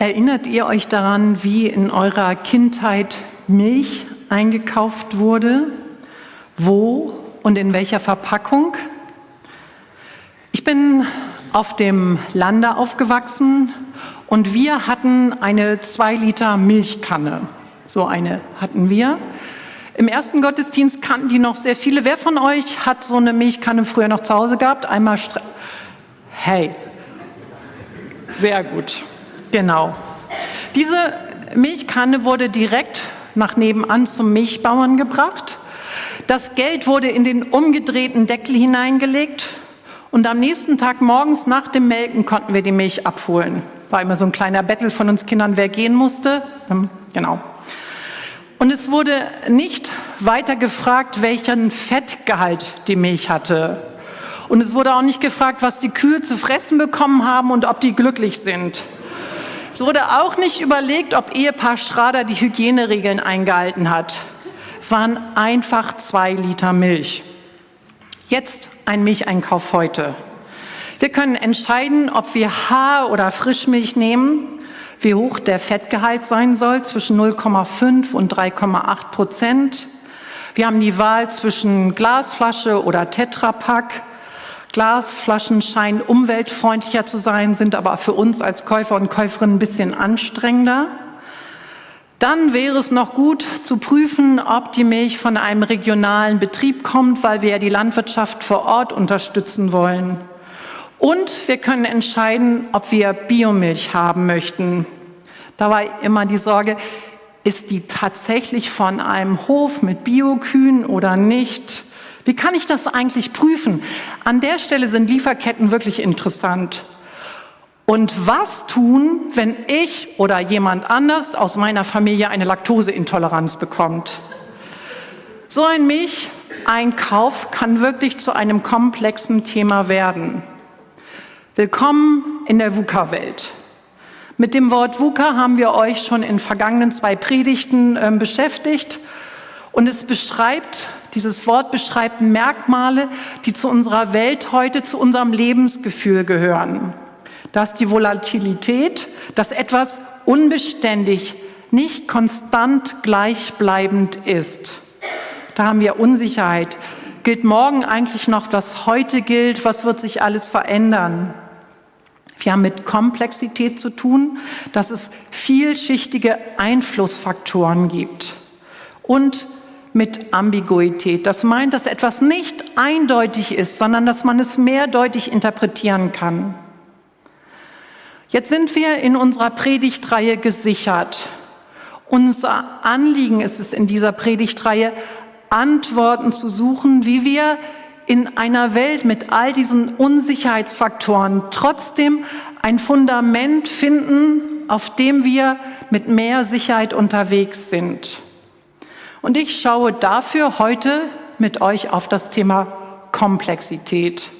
Erinnert ihr euch daran, wie in eurer Kindheit Milch eingekauft wurde? Wo und in welcher Verpackung? Ich bin auf dem Lande aufgewachsen und wir hatten eine zwei Liter Milchkanne. So eine hatten wir. Im ersten Gottesdienst kannten die noch sehr viele. Wer von euch hat so eine Milchkanne früher noch zu Hause gehabt? Einmal. Hey, sehr gut. Genau. Diese Milchkanne wurde direkt nach nebenan zum Milchbauern gebracht. Das Geld wurde in den umgedrehten Deckel hineingelegt und am nächsten Tag morgens nach dem Melken konnten wir die Milch abholen. War immer so ein kleiner Bettel von uns Kindern, wer gehen musste. Hm, genau. Und es wurde nicht weiter gefragt, welchen Fettgehalt die Milch hatte. Und es wurde auch nicht gefragt, was die Kühe zu fressen bekommen haben und ob die glücklich sind. Es wurde auch nicht überlegt, ob Ehepaar Schrader die Hygieneregeln eingehalten hat. Es waren einfach zwei Liter Milch. Jetzt ein Milcheinkauf heute. Wir können entscheiden, ob wir Haar- oder Frischmilch nehmen, wie hoch der Fettgehalt sein soll, zwischen 0,5 und 3,8 Prozent. Wir haben die Wahl zwischen Glasflasche oder Tetrapack. Glasflaschen scheinen umweltfreundlicher zu sein, sind aber für uns als Käufer und Käuferinnen ein bisschen anstrengender. Dann wäre es noch gut zu prüfen, ob die Milch von einem regionalen Betrieb kommt, weil wir ja die Landwirtschaft vor Ort unterstützen wollen. Und wir können entscheiden, ob wir Biomilch haben möchten. Da war immer die Sorge, ist die tatsächlich von einem Hof mit Biokühen oder nicht? Wie kann ich das eigentlich prüfen? An der Stelle sind Lieferketten wirklich interessant. Und was tun, wenn ich oder jemand anders aus meiner Familie eine Laktoseintoleranz bekommt? So ein Milcheinkauf kann wirklich zu einem komplexen Thema werden. Willkommen in der VUCA-Welt. Mit dem Wort VUCA haben wir euch schon in vergangenen zwei Predigten äh, beschäftigt und es beschreibt dieses Wort beschreibt Merkmale, die zu unserer Welt heute, zu unserem Lebensgefühl gehören. Das ist die Volatilität, dass etwas unbeständig, nicht konstant gleichbleibend ist. Da haben wir Unsicherheit. Gilt morgen eigentlich noch, was heute gilt? Was wird sich alles verändern? Wir haben mit Komplexität zu tun, dass es vielschichtige Einflussfaktoren gibt. Und mit Ambiguität. Das meint, dass etwas nicht eindeutig ist, sondern dass man es mehrdeutig interpretieren kann. Jetzt sind wir in unserer Predigtreihe gesichert. Unser Anliegen ist es in dieser Predigtreihe, Antworten zu suchen, wie wir in einer Welt mit all diesen Unsicherheitsfaktoren trotzdem ein Fundament finden, auf dem wir mit mehr Sicherheit unterwegs sind. Und ich schaue dafür heute mit euch auf das Thema Komplexität.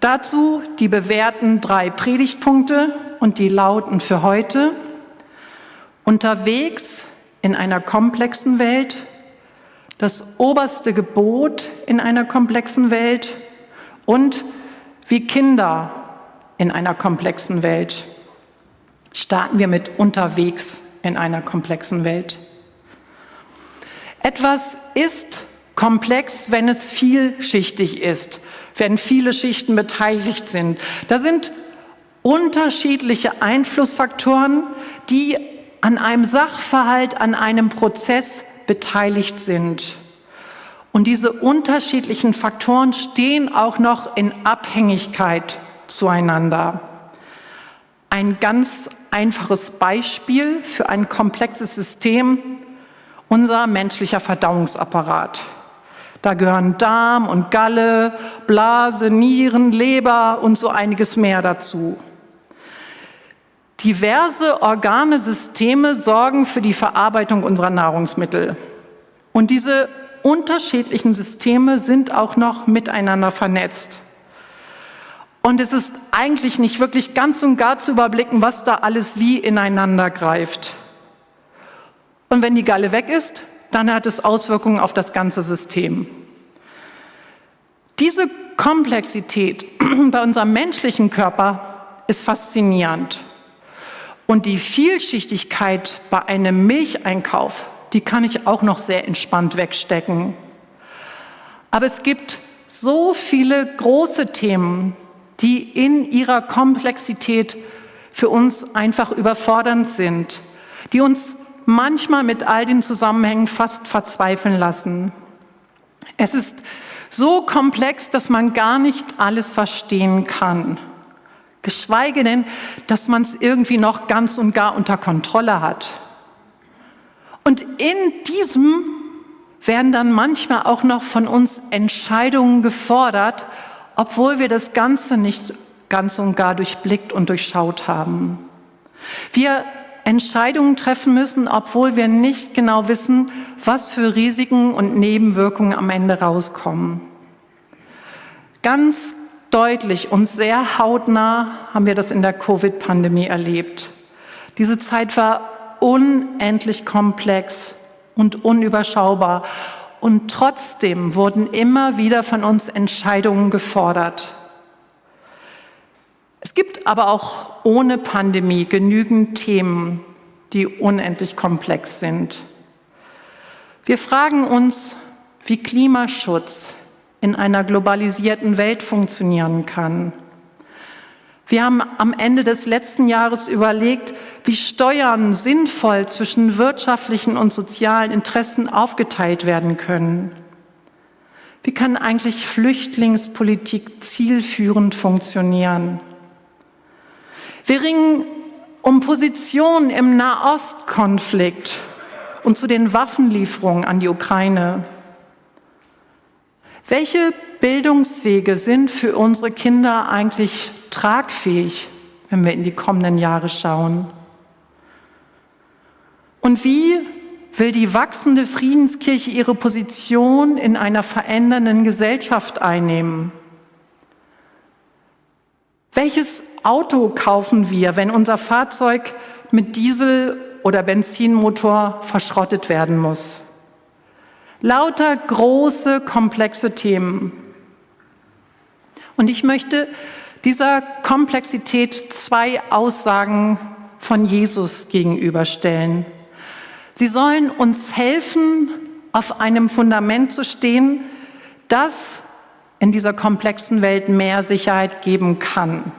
Dazu die bewährten drei Predigtpunkte und die lauten für heute unterwegs in einer komplexen Welt, das oberste Gebot in einer komplexen Welt und wie Kinder in einer komplexen Welt. Starten wir mit unterwegs in einer komplexen Welt. Etwas ist komplex, wenn es vielschichtig ist, wenn viele Schichten beteiligt sind. Da sind unterschiedliche Einflussfaktoren, die an einem Sachverhalt, an einem Prozess beteiligt sind. Und diese unterschiedlichen Faktoren stehen auch noch in Abhängigkeit zueinander. Ein ganz einfaches Beispiel für ein komplexes System unser menschlicher Verdauungsapparat. Da gehören Darm und Galle, Blase, Nieren, Leber und so einiges mehr dazu. Diverse Organe, Systeme sorgen für die Verarbeitung unserer Nahrungsmittel. Und diese unterschiedlichen Systeme sind auch noch miteinander vernetzt. Und es ist eigentlich nicht wirklich ganz und gar zu überblicken, was da alles wie ineinander greift. Und wenn die Galle weg ist, dann hat es Auswirkungen auf das ganze System. Diese Komplexität bei unserem menschlichen Körper ist faszinierend. Und die Vielschichtigkeit bei einem Milcheinkauf, die kann ich auch noch sehr entspannt wegstecken. Aber es gibt so viele große Themen, die in ihrer Komplexität für uns einfach überfordernd sind, die uns manchmal mit all den Zusammenhängen fast verzweifeln lassen. Es ist so komplex, dass man gar nicht alles verstehen kann, geschweige denn, dass man es irgendwie noch ganz und gar unter Kontrolle hat. Und in diesem werden dann manchmal auch noch von uns Entscheidungen gefordert, obwohl wir das Ganze nicht ganz und gar durchblickt und durchschaut haben. Wir Entscheidungen treffen müssen, obwohl wir nicht genau wissen, was für Risiken und Nebenwirkungen am Ende rauskommen. Ganz deutlich und sehr hautnah haben wir das in der Covid-Pandemie erlebt. Diese Zeit war unendlich komplex und unüberschaubar. Und trotzdem wurden immer wieder von uns Entscheidungen gefordert. Es gibt aber auch ohne Pandemie genügend Themen, die unendlich komplex sind. Wir fragen uns, wie Klimaschutz in einer globalisierten Welt funktionieren kann. Wir haben am Ende des letzten Jahres überlegt, wie Steuern sinnvoll zwischen wirtschaftlichen und sozialen Interessen aufgeteilt werden können. Wie kann eigentlich Flüchtlingspolitik zielführend funktionieren? Wir ringen um Positionen im Nahostkonflikt und zu den Waffenlieferungen an die Ukraine. Welche Bildungswege sind für unsere Kinder eigentlich tragfähig, wenn wir in die kommenden Jahre schauen? Und wie will die wachsende Friedenskirche ihre Position in einer verändernden Gesellschaft einnehmen? Welches Auto kaufen wir, wenn unser Fahrzeug mit Diesel- oder Benzinmotor verschrottet werden muss? Lauter große, komplexe Themen. Und ich möchte dieser Komplexität zwei Aussagen von Jesus gegenüberstellen. Sie sollen uns helfen, auf einem Fundament zu stehen, das in dieser komplexen Welt mehr Sicherheit geben kann.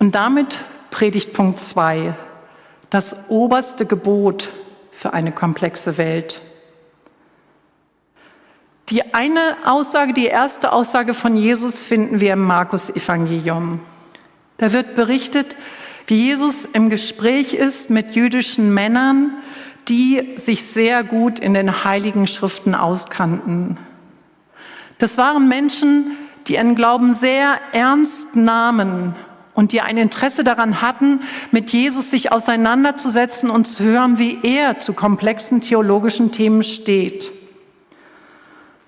Und damit predigt Punkt 2, das oberste Gebot für eine komplexe Welt. Die eine Aussage, die erste Aussage von Jesus finden wir im Markus-Evangelium. Da wird berichtet, wie Jesus im Gespräch ist mit jüdischen Männern, die sich sehr gut in den heiligen Schriften auskannten. Das waren Menschen, die ihren Glauben sehr ernst nahmen und die ein Interesse daran hatten, mit Jesus sich auseinanderzusetzen und zu hören, wie er zu komplexen theologischen Themen steht.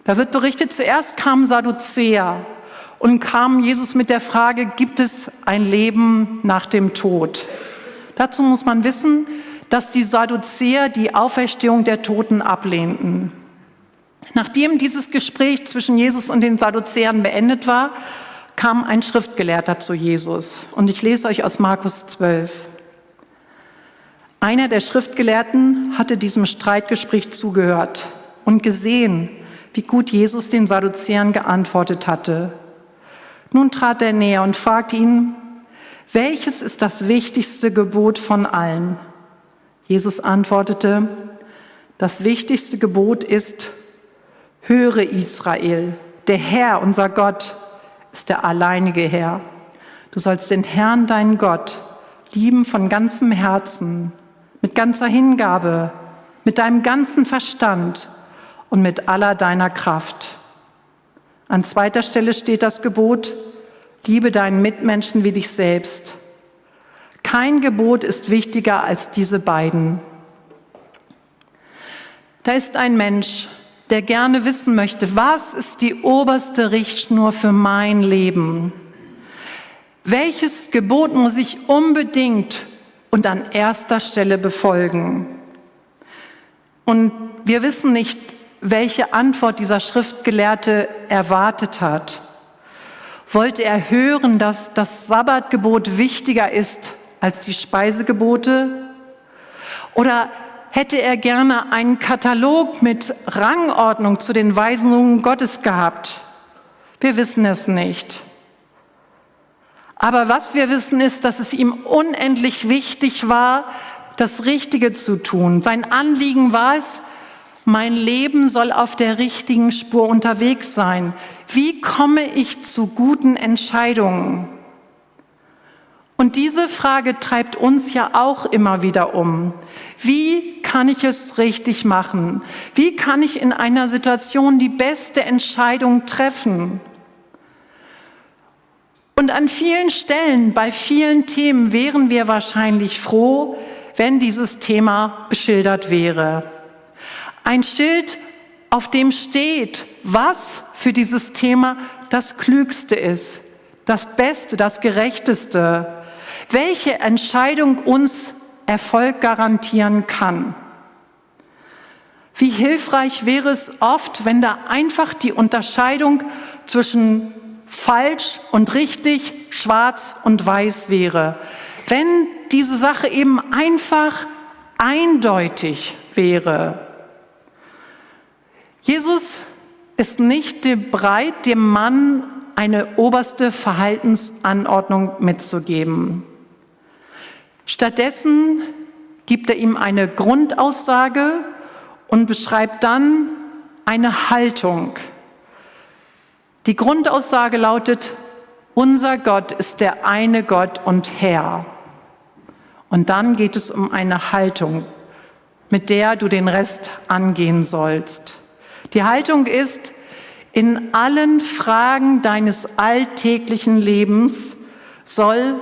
Da wird berichtet, zuerst kamen Sadduzäer und kam Jesus mit der Frage, gibt es ein Leben nach dem Tod? Dazu muss man wissen, dass die Sadduzäer die Auferstehung der Toten ablehnten. Nachdem dieses Gespräch zwischen Jesus und den Sadduzäern beendet war, kam ein Schriftgelehrter zu Jesus. Und ich lese euch aus Markus 12. Einer der Schriftgelehrten hatte diesem Streitgespräch zugehört und gesehen, wie gut Jesus den Sadduzäern geantwortet hatte. Nun trat er näher und fragte ihn, welches ist das wichtigste Gebot von allen? Jesus antwortete, das wichtigste Gebot ist, höre Israel, der Herr, unser Gott, ist der alleinige Herr. Du sollst den Herrn, deinen Gott, lieben von ganzem Herzen, mit ganzer Hingabe, mit deinem ganzen Verstand und mit aller deiner Kraft. An zweiter Stelle steht das Gebot, liebe deinen Mitmenschen wie dich selbst. Kein Gebot ist wichtiger als diese beiden. Da ist ein Mensch, der gerne wissen möchte, was ist die oberste Richtschnur für mein Leben? Welches Gebot muss ich unbedingt und an erster Stelle befolgen? Und wir wissen nicht, welche Antwort dieser Schriftgelehrte erwartet hat. Wollte er hören, dass das Sabbatgebot wichtiger ist als die Speisegebote? Oder hätte er gerne einen Katalog mit Rangordnung zu den Weisungen Gottes gehabt? Wir wissen es nicht. Aber was wir wissen ist, dass es ihm unendlich wichtig war, das Richtige zu tun. Sein Anliegen war es, mein Leben soll auf der richtigen Spur unterwegs sein. Wie komme ich zu guten Entscheidungen? Und diese Frage treibt uns ja auch immer wieder um. Wie kann ich es richtig machen? Wie kann ich in einer Situation die beste Entscheidung treffen? Und an vielen Stellen, bei vielen Themen wären wir wahrscheinlich froh, wenn dieses Thema beschildert wäre. Ein Schild, auf dem steht, was für dieses Thema das Klügste ist, das Beste, das Gerechteste, welche Entscheidung uns Erfolg garantieren kann. Wie hilfreich wäre es oft, wenn da einfach die Unterscheidung zwischen falsch und richtig, schwarz und weiß wäre. Wenn diese Sache eben einfach eindeutig wäre. Jesus ist nicht bereit, dem Mann eine oberste Verhaltensanordnung mitzugeben. Stattdessen gibt er ihm eine Grundaussage und beschreibt dann eine Haltung. Die Grundaussage lautet, unser Gott ist der eine Gott und Herr. Und dann geht es um eine Haltung, mit der du den Rest angehen sollst. Die Haltung ist, in allen Fragen deines alltäglichen Lebens soll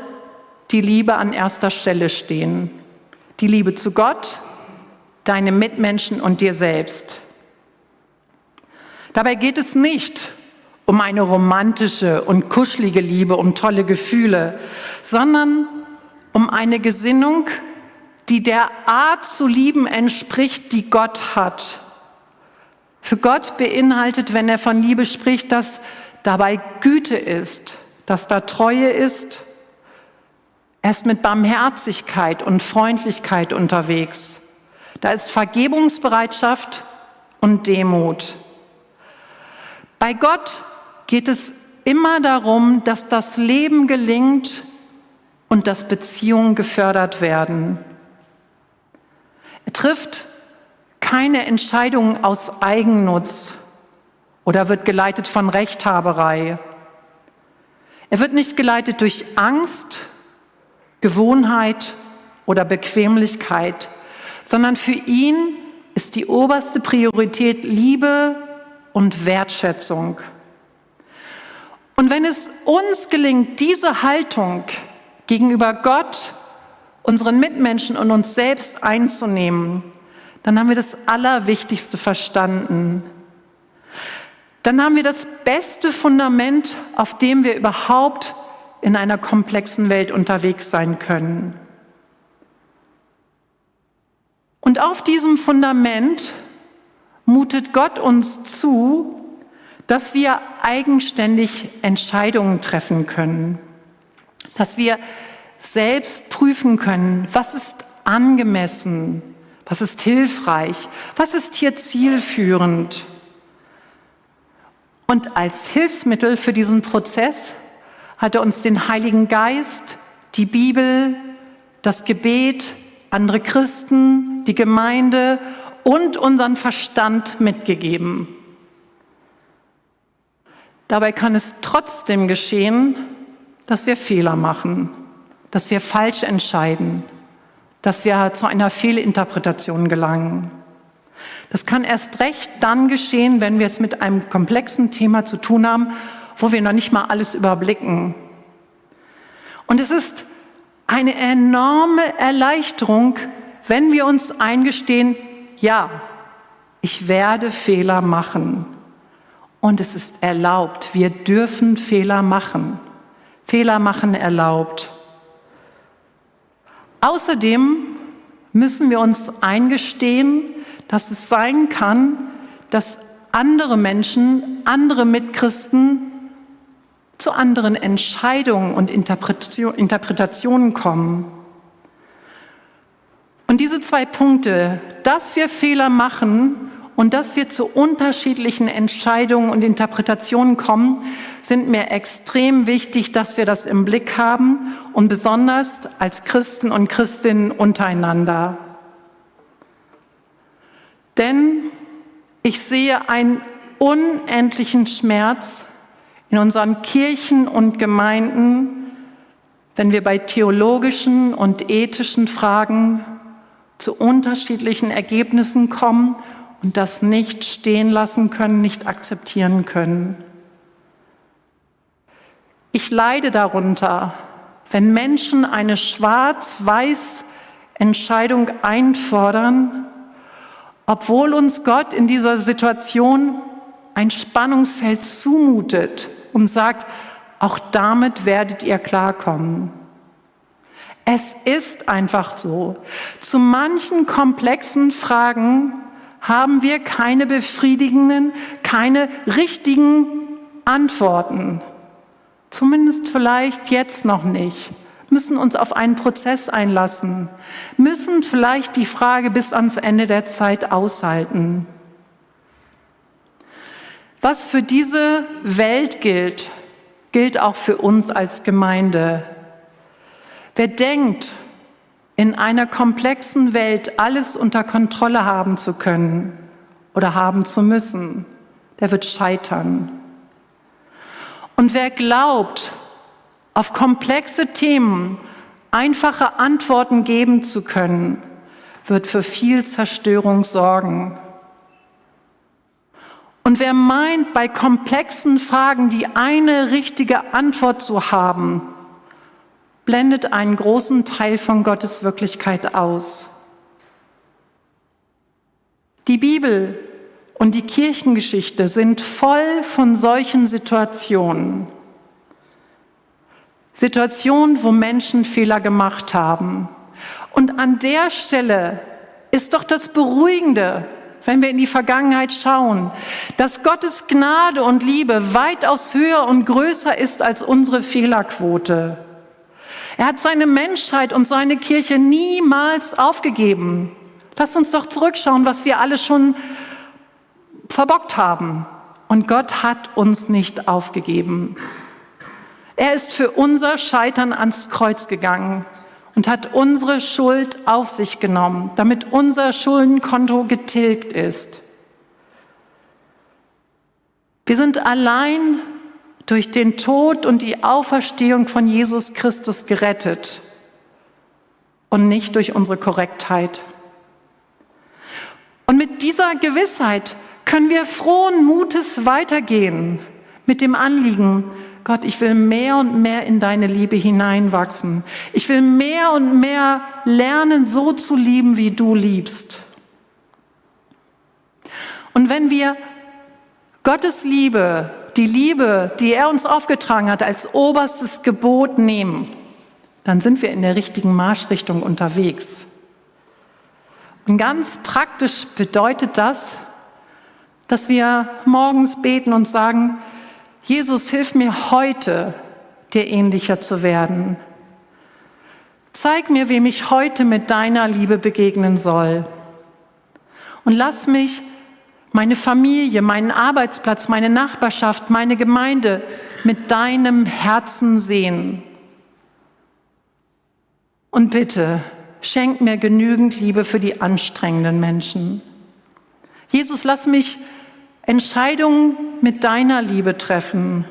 die Liebe an erster Stelle stehen. Die Liebe zu Gott, deinem Mitmenschen und dir selbst. Dabei geht es nicht um eine romantische und kuschelige Liebe, um tolle Gefühle, sondern um eine Gesinnung, die der Art zu lieben entspricht, die Gott hat. Für Gott beinhaltet, wenn er von Liebe spricht, dass dabei Güte ist, dass da Treue ist. Er ist mit Barmherzigkeit und Freundlichkeit unterwegs. Da ist Vergebungsbereitschaft und Demut. Bei Gott geht es immer darum, dass das Leben gelingt und dass Beziehungen gefördert werden. Er trifft keine Entscheidung aus Eigennutz oder wird geleitet von Rechthaberei. Er wird nicht geleitet durch Angst, Gewohnheit oder Bequemlichkeit, sondern für ihn ist die oberste Priorität Liebe und Wertschätzung. Und wenn es uns gelingt, diese Haltung gegenüber Gott, unseren Mitmenschen und uns selbst einzunehmen, dann haben wir das Allerwichtigste verstanden. Dann haben wir das beste Fundament, auf dem wir überhaupt in einer komplexen Welt unterwegs sein können. Und auf diesem Fundament mutet Gott uns zu, dass wir eigenständig Entscheidungen treffen können, dass wir selbst prüfen können, was ist angemessen, was ist hilfreich? Was ist hier zielführend? Und als Hilfsmittel für diesen Prozess hat er uns den Heiligen Geist, die Bibel, das Gebet, andere Christen, die Gemeinde und unseren Verstand mitgegeben. Dabei kann es trotzdem geschehen, dass wir Fehler machen, dass wir falsch entscheiden, dass wir zu einer Fehlinterpretation gelangen. Das kann erst recht dann geschehen, wenn wir es mit einem komplexen Thema zu tun haben, wo wir noch nicht mal alles überblicken. Und es ist eine enorme Erleichterung, wenn wir uns eingestehen, ja, ich werde Fehler machen. Und es ist erlaubt, wir dürfen Fehler machen. Fehler machen erlaubt. Außerdem müssen wir uns eingestehen, dass es sein kann, dass andere Menschen, andere Mitchristen zu anderen Entscheidungen und Interpretationen kommen. Und diese zwei Punkte, dass wir Fehler machen und dass wir zu unterschiedlichen Entscheidungen und Interpretationen kommen, sind mir extrem wichtig, dass wir das im Blick haben und besonders als Christen und Christinnen untereinander. Denn ich sehe einen unendlichen Schmerz in unseren Kirchen und Gemeinden, wenn wir bei theologischen und ethischen Fragen zu unterschiedlichen Ergebnissen kommen und das nicht stehen lassen können, nicht akzeptieren können. Ich leide darunter, wenn Menschen eine schwarz-weiß Entscheidung einfordern, obwohl uns Gott in dieser Situation ein Spannungsfeld zumutet und sagt, auch damit werdet ihr klarkommen. Es ist einfach so. Zu manchen komplexen Fragen haben wir keine befriedigenden, keine richtigen Antworten. Zumindest vielleicht jetzt noch nicht. Müssen uns auf einen Prozess einlassen, müssen vielleicht die Frage bis ans Ende der Zeit aushalten. Was für diese Welt gilt, gilt auch für uns als Gemeinde. Wer denkt, in einer komplexen Welt alles unter Kontrolle haben zu können oder haben zu müssen, der wird scheitern. Und wer glaubt, auf komplexe Themen einfache Antworten geben zu können, wird für viel Zerstörung sorgen. Und wer meint, bei komplexen Fragen die eine richtige Antwort zu haben, blendet einen großen Teil von Gottes Wirklichkeit aus. Die Bibel und die Kirchengeschichte sind voll von solchen Situationen. Situationen, wo Menschen Fehler gemacht haben. Und an der Stelle ist doch das Beruhigende, wenn wir in die Vergangenheit schauen, dass Gottes Gnade und Liebe weitaus höher und größer ist als unsere Fehlerquote. Er hat seine Menschheit und seine Kirche niemals aufgegeben. Lass uns doch zurückschauen, was wir alle schon verbockt haben. Und Gott hat uns nicht aufgegeben. Er ist für unser Scheitern ans Kreuz gegangen und hat unsere Schuld auf sich genommen, damit unser Schuldenkonto getilgt ist. Wir sind allein durch den Tod und die Auferstehung von Jesus Christus gerettet und nicht durch unsere Korrektheit. Und mit dieser Gewissheit können wir frohen Mutes weitergehen mit dem Anliegen, Gott, ich will mehr und mehr in deine Liebe hineinwachsen. Ich will mehr und mehr lernen, so zu lieben, wie du liebst. Und wenn wir Gottes Liebe die Liebe, die er uns aufgetragen hat, als oberstes Gebot nehmen, dann sind wir in der richtigen Marschrichtung unterwegs. Und ganz praktisch bedeutet das, dass wir morgens beten und sagen, Jesus, hilf mir heute, dir ähnlicher zu werden. Zeig mir, wem ich heute mit deiner Liebe begegnen soll. Und lass mich meine Familie, meinen Arbeitsplatz, meine Nachbarschaft, meine Gemeinde mit deinem Herzen sehen. Und bitte, schenk mir genügend Liebe für die anstrengenden Menschen. Jesus, lass mich Entscheidungen mit deiner Liebe treffen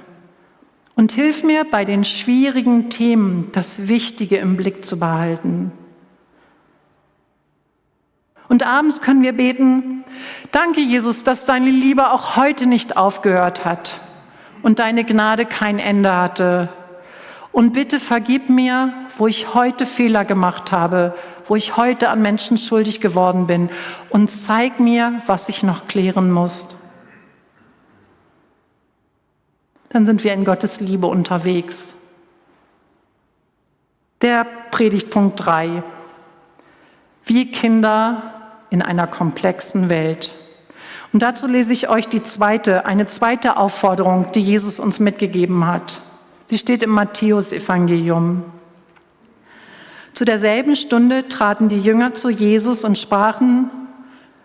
und hilf mir bei den schwierigen Themen das Wichtige im Blick zu behalten. Und abends können wir beten, danke Jesus, dass deine Liebe auch heute nicht aufgehört hat und deine Gnade kein Ende hatte. Und bitte vergib mir, wo ich heute Fehler gemacht habe, wo ich heute an Menschen schuldig geworden bin und zeig mir, was ich noch klären muss. Dann sind wir in Gottes Liebe unterwegs. Der Predigtpunkt 3. Wie Kinder in einer komplexen Welt. Und dazu lese ich euch die zweite, eine zweite Aufforderung, die Jesus uns mitgegeben hat. Sie steht im Matthäusevangelium. Zu derselben Stunde traten die Jünger zu Jesus und sprachen,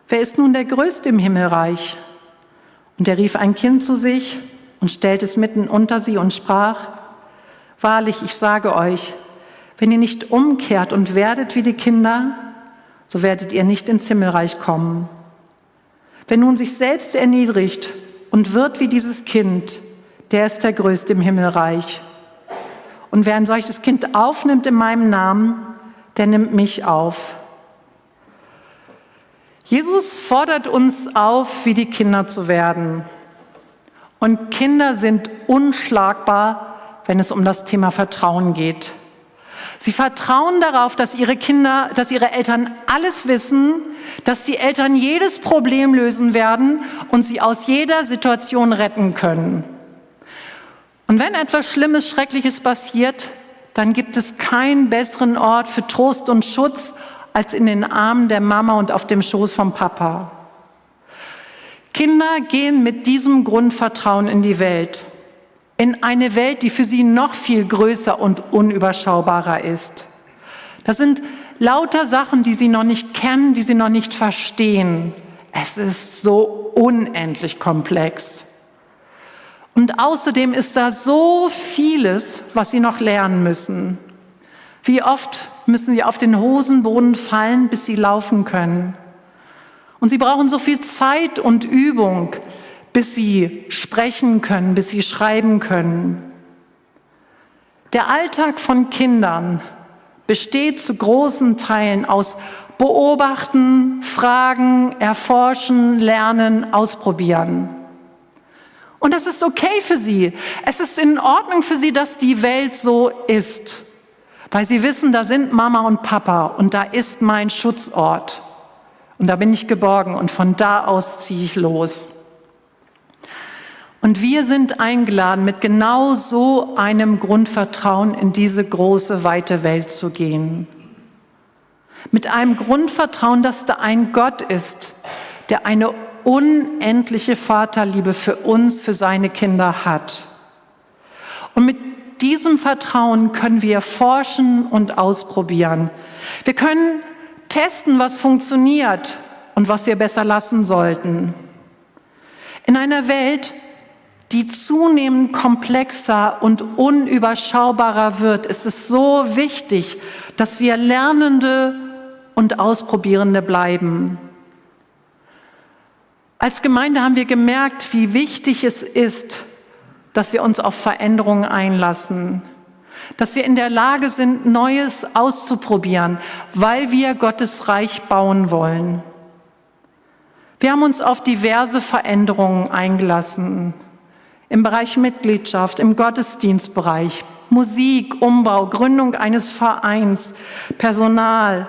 wer ist nun der Größte im Himmelreich? Und er rief ein Kind zu sich und stellte es mitten unter sie und sprach, Wahrlich, ich sage euch, wenn ihr nicht umkehrt und werdet wie die Kinder, so werdet ihr nicht ins Himmelreich kommen. Wer nun sich selbst erniedrigt und wird wie dieses Kind, der ist der Größte im Himmelreich. Und wer ein solches Kind aufnimmt in meinem Namen, der nimmt mich auf. Jesus fordert uns auf, wie die Kinder zu werden. Und Kinder sind unschlagbar, wenn es um das Thema Vertrauen geht. Sie vertrauen darauf, dass ihre Kinder, dass ihre Eltern alles wissen, dass die Eltern jedes Problem lösen werden und sie aus jeder Situation retten können. Und wenn etwas Schlimmes, Schreckliches passiert, dann gibt es keinen besseren Ort für Trost und Schutz als in den Armen der Mama und auf dem Schoß vom Papa. Kinder gehen mit diesem Grundvertrauen in die Welt in eine Welt, die für sie noch viel größer und unüberschaubarer ist. Das sind lauter Sachen, die sie noch nicht kennen, die sie noch nicht verstehen. Es ist so unendlich komplex. Und außerdem ist da so vieles, was sie noch lernen müssen. Wie oft müssen sie auf den Hosenboden fallen, bis sie laufen können? Und sie brauchen so viel Zeit und Übung, bis sie sprechen können, bis sie schreiben können. Der Alltag von Kindern besteht zu großen Teilen aus Beobachten, Fragen, Erforschen, Lernen, Ausprobieren. Und das ist okay für sie. Es ist in Ordnung für sie, dass die Welt so ist, weil sie wissen, da sind Mama und Papa und da ist mein Schutzort. Und da bin ich geborgen und von da aus ziehe ich los. Und wir sind eingeladen, mit genau so einem Grundvertrauen in diese große, weite Welt zu gehen. Mit einem Grundvertrauen, dass da ein Gott ist, der eine unendliche Vaterliebe für uns, für seine Kinder hat. Und mit diesem Vertrauen können wir forschen und ausprobieren. Wir können testen, was funktioniert und was wir besser lassen sollten. In einer Welt, die zunehmend komplexer und unüberschaubarer wird, ist es so wichtig, dass wir Lernende und Ausprobierende bleiben. Als Gemeinde haben wir gemerkt, wie wichtig es ist, dass wir uns auf Veränderungen einlassen, dass wir in der Lage sind, Neues auszuprobieren, weil wir Gottes Reich bauen wollen. Wir haben uns auf diverse Veränderungen eingelassen im Bereich Mitgliedschaft, im Gottesdienstbereich, Musik, Umbau, Gründung eines Vereins, Personal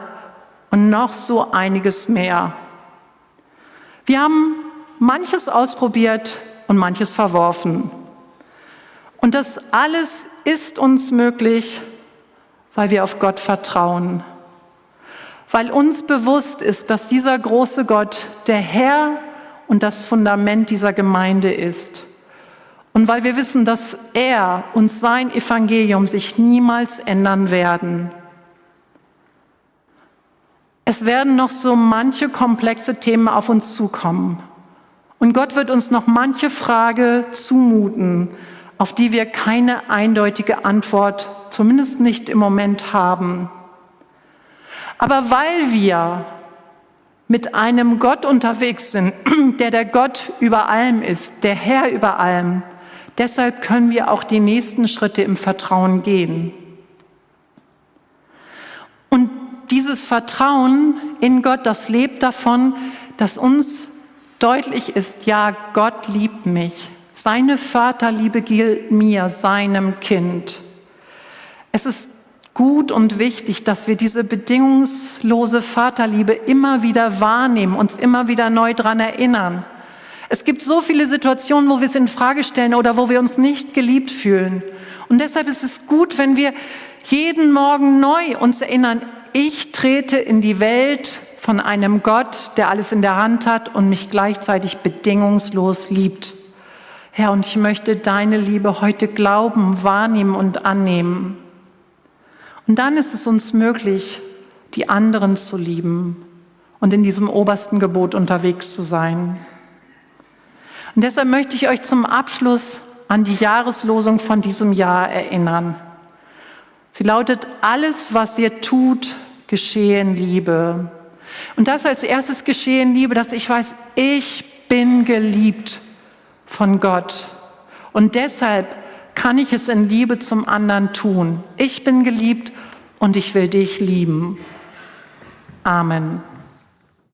und noch so einiges mehr. Wir haben manches ausprobiert und manches verworfen. Und das alles ist uns möglich, weil wir auf Gott vertrauen, weil uns bewusst ist, dass dieser große Gott der Herr und das Fundament dieser Gemeinde ist. Und weil wir wissen, dass er und sein Evangelium sich niemals ändern werden. Es werden noch so manche komplexe Themen auf uns zukommen. Und Gott wird uns noch manche Frage zumuten, auf die wir keine eindeutige Antwort, zumindest nicht im Moment haben. Aber weil wir mit einem Gott unterwegs sind, der der Gott über allem ist, der Herr über allem, Deshalb können wir auch die nächsten Schritte im Vertrauen gehen. Und dieses Vertrauen in Gott, das lebt davon, dass uns deutlich ist, ja, Gott liebt mich. Seine Vaterliebe gilt mir, seinem Kind. Es ist gut und wichtig, dass wir diese bedingungslose Vaterliebe immer wieder wahrnehmen, uns immer wieder neu daran erinnern. Es gibt so viele Situationen, wo wir es in Frage stellen oder wo wir uns nicht geliebt fühlen. Und deshalb ist es gut, wenn wir jeden Morgen neu uns erinnern, ich trete in die Welt von einem Gott, der alles in der Hand hat und mich gleichzeitig bedingungslos liebt. Herr, und ich möchte deine Liebe heute glauben, wahrnehmen und annehmen. Und dann ist es uns möglich, die anderen zu lieben und in diesem obersten Gebot unterwegs zu sein. Und deshalb möchte ich euch zum Abschluss an die Jahreslosung von diesem Jahr erinnern. Sie lautet, alles, was ihr tut, geschehe in Liebe. Und das als erstes geschehe in Liebe, dass ich weiß, ich bin geliebt von Gott. Und deshalb kann ich es in Liebe zum anderen tun. Ich bin geliebt und ich will dich lieben. Amen.